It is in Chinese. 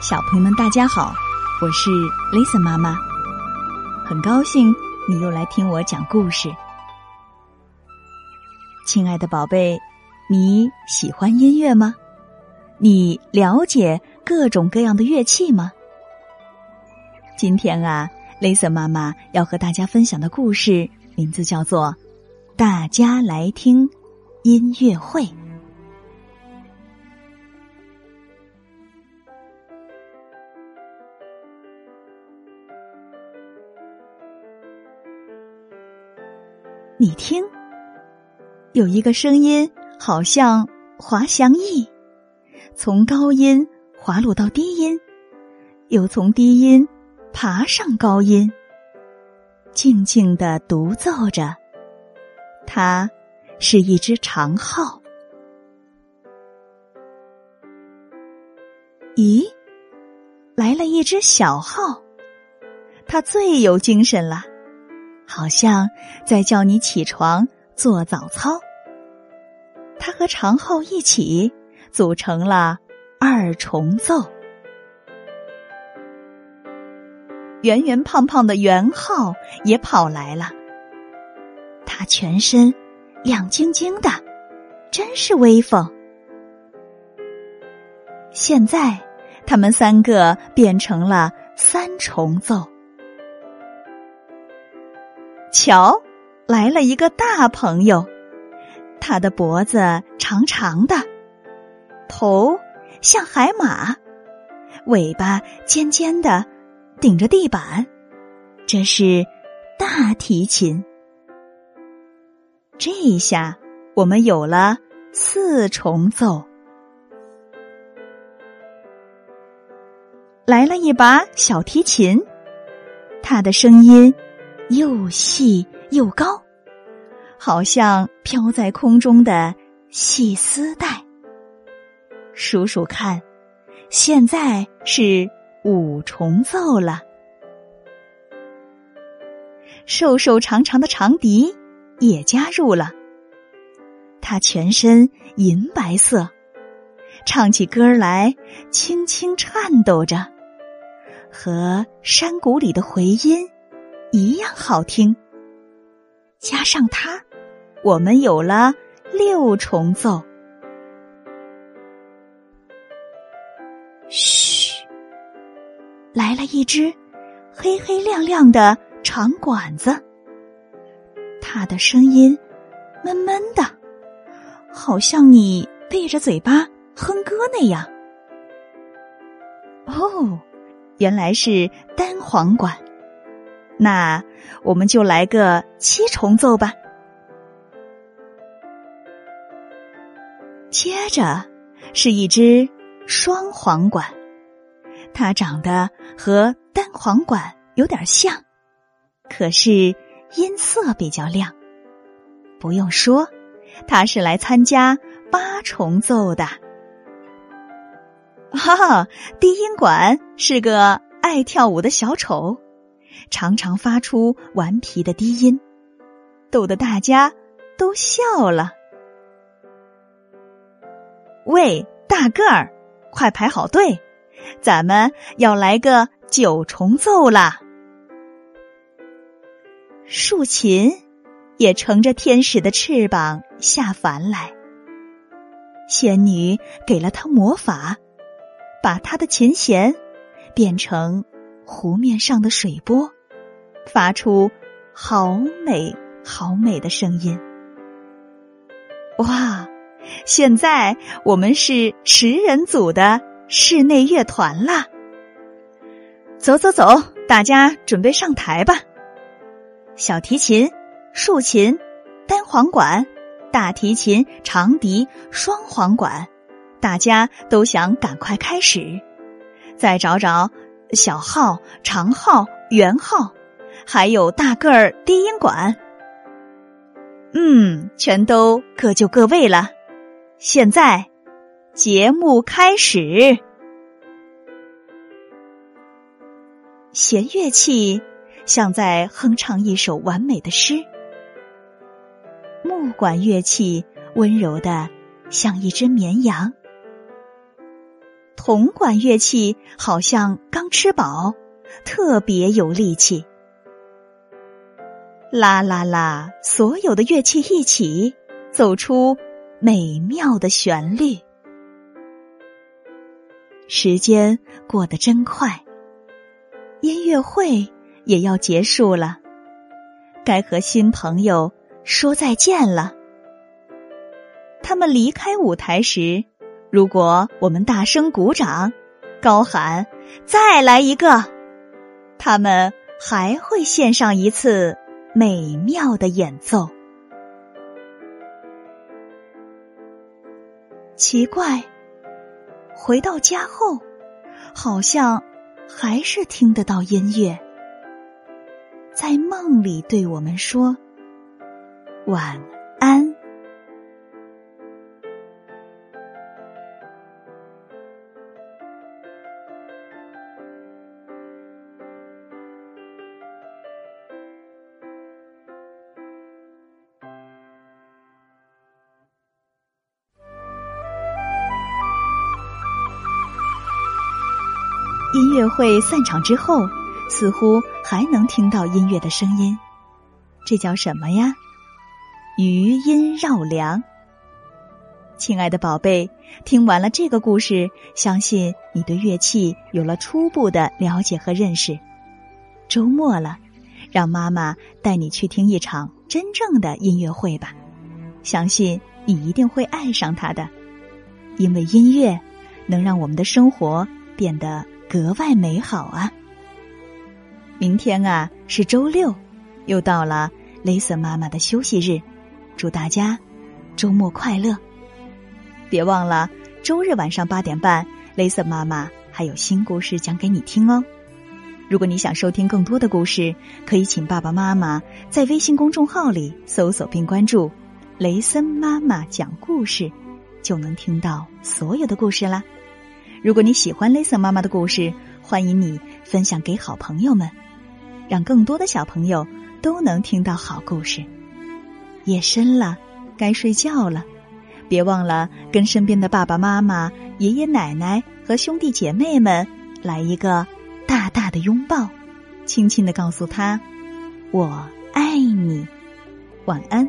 小朋友们，大家好，我是 Lisa 妈妈，很高兴你又来听我讲故事。亲爱的宝贝，你喜欢音乐吗？你了解各种各样的乐器吗？今天啊，Lisa 妈妈要和大家分享的故事名字叫做《大家来听音乐会》。你听，有一个声音，好像滑翔翼，从高音滑落到低音，又从低音爬上高音，静静的独奏着。它是一只长号。咦，来了一只小号，它最有精神了。好像在叫你起床做早操。他和长号一起组成了二重奏。圆圆胖胖的圆号也跑来了，他全身亮晶晶的，真是威风。现在，他们三个变成了三重奏。瞧，来了一个大朋友，他的脖子长长的，头像海马，尾巴尖尖的，顶着地板。这是大提琴。这一下，我们有了四重奏。来了一把小提琴，它的声音。又细又高，好像飘在空中的细丝带。数数看，现在是五重奏了。瘦瘦长长的长笛也加入了，它全身银白色，唱起歌来轻轻颤抖着，和山谷里的回音。一样好听，加上它，我们有了六重奏。嘘，来了一只黑黑亮亮的长管子，它的声音闷闷的，好像你闭着嘴巴哼歌那样。哦，原来是单簧管。那我们就来个七重奏吧。接着是一只双簧管，它长得和单簧管有点像，可是音色比较亮。不用说，它是来参加八重奏的。哈哈，低音管是个爱跳舞的小丑。常常发出顽皮的低音，逗得大家都笑了。喂，大个儿，快排好队，咱们要来个九重奏啦！竖琴也乘着天使的翅膀下凡来，仙女给了他魔法，把他的琴弦变成湖面上的水波。发出好美好美的声音！哇，现在我们是十人组的室内乐团啦！走走走，大家准备上台吧！小提琴、竖琴、单簧管、大提琴、长笛、双簧管，大家都想赶快开始。再找找小号、长号、圆号。还有大个儿低音管，嗯，全都各就各位了。现在节目开始，弦乐器像在哼唱一首完美的诗，木管乐器温柔的像一只绵羊，铜管乐器好像刚吃饱，特别有力气。啦啦啦！所有的乐器一起奏出美妙的旋律。时间过得真快，音乐会也要结束了，该和新朋友说再见了。他们离开舞台时，如果我们大声鼓掌，高喊“再来一个”，他们还会献上一次美妙的演奏。奇怪。回到家后，好像还是听得到音乐，在梦里对我们说晚安。音乐会散场之后，似乎还能听到音乐的声音，这叫什么呀？余音绕梁。亲爱的宝贝，听完了这个故事，相信你对乐器有了初步的了解和认识。周末了，让妈妈带你去听一场真正的音乐会吧，相信你一定会爱上它的，因为音乐能让我们的生活变得。格外美好啊！明天啊是周六，又到了雷森妈妈的休息日，祝大家周末快乐！别忘了周日晚上八点半，雷森妈妈还有新故事讲给你听哦。如果你想收听更多的故事，可以请爸爸妈妈在微信公众号里搜索并关注“雷森妈妈讲故事”，就能听到所有的故事啦。如果你喜欢 Lisa 妈妈的故事，欢迎你分享给好朋友们，让更多的小朋友都能听到好故事。夜深了，该睡觉了，别忘了跟身边的爸爸妈妈、爷爷奶奶和兄弟姐妹们来一个大大的拥抱，轻轻的告诉他：“我爱你。”晚安。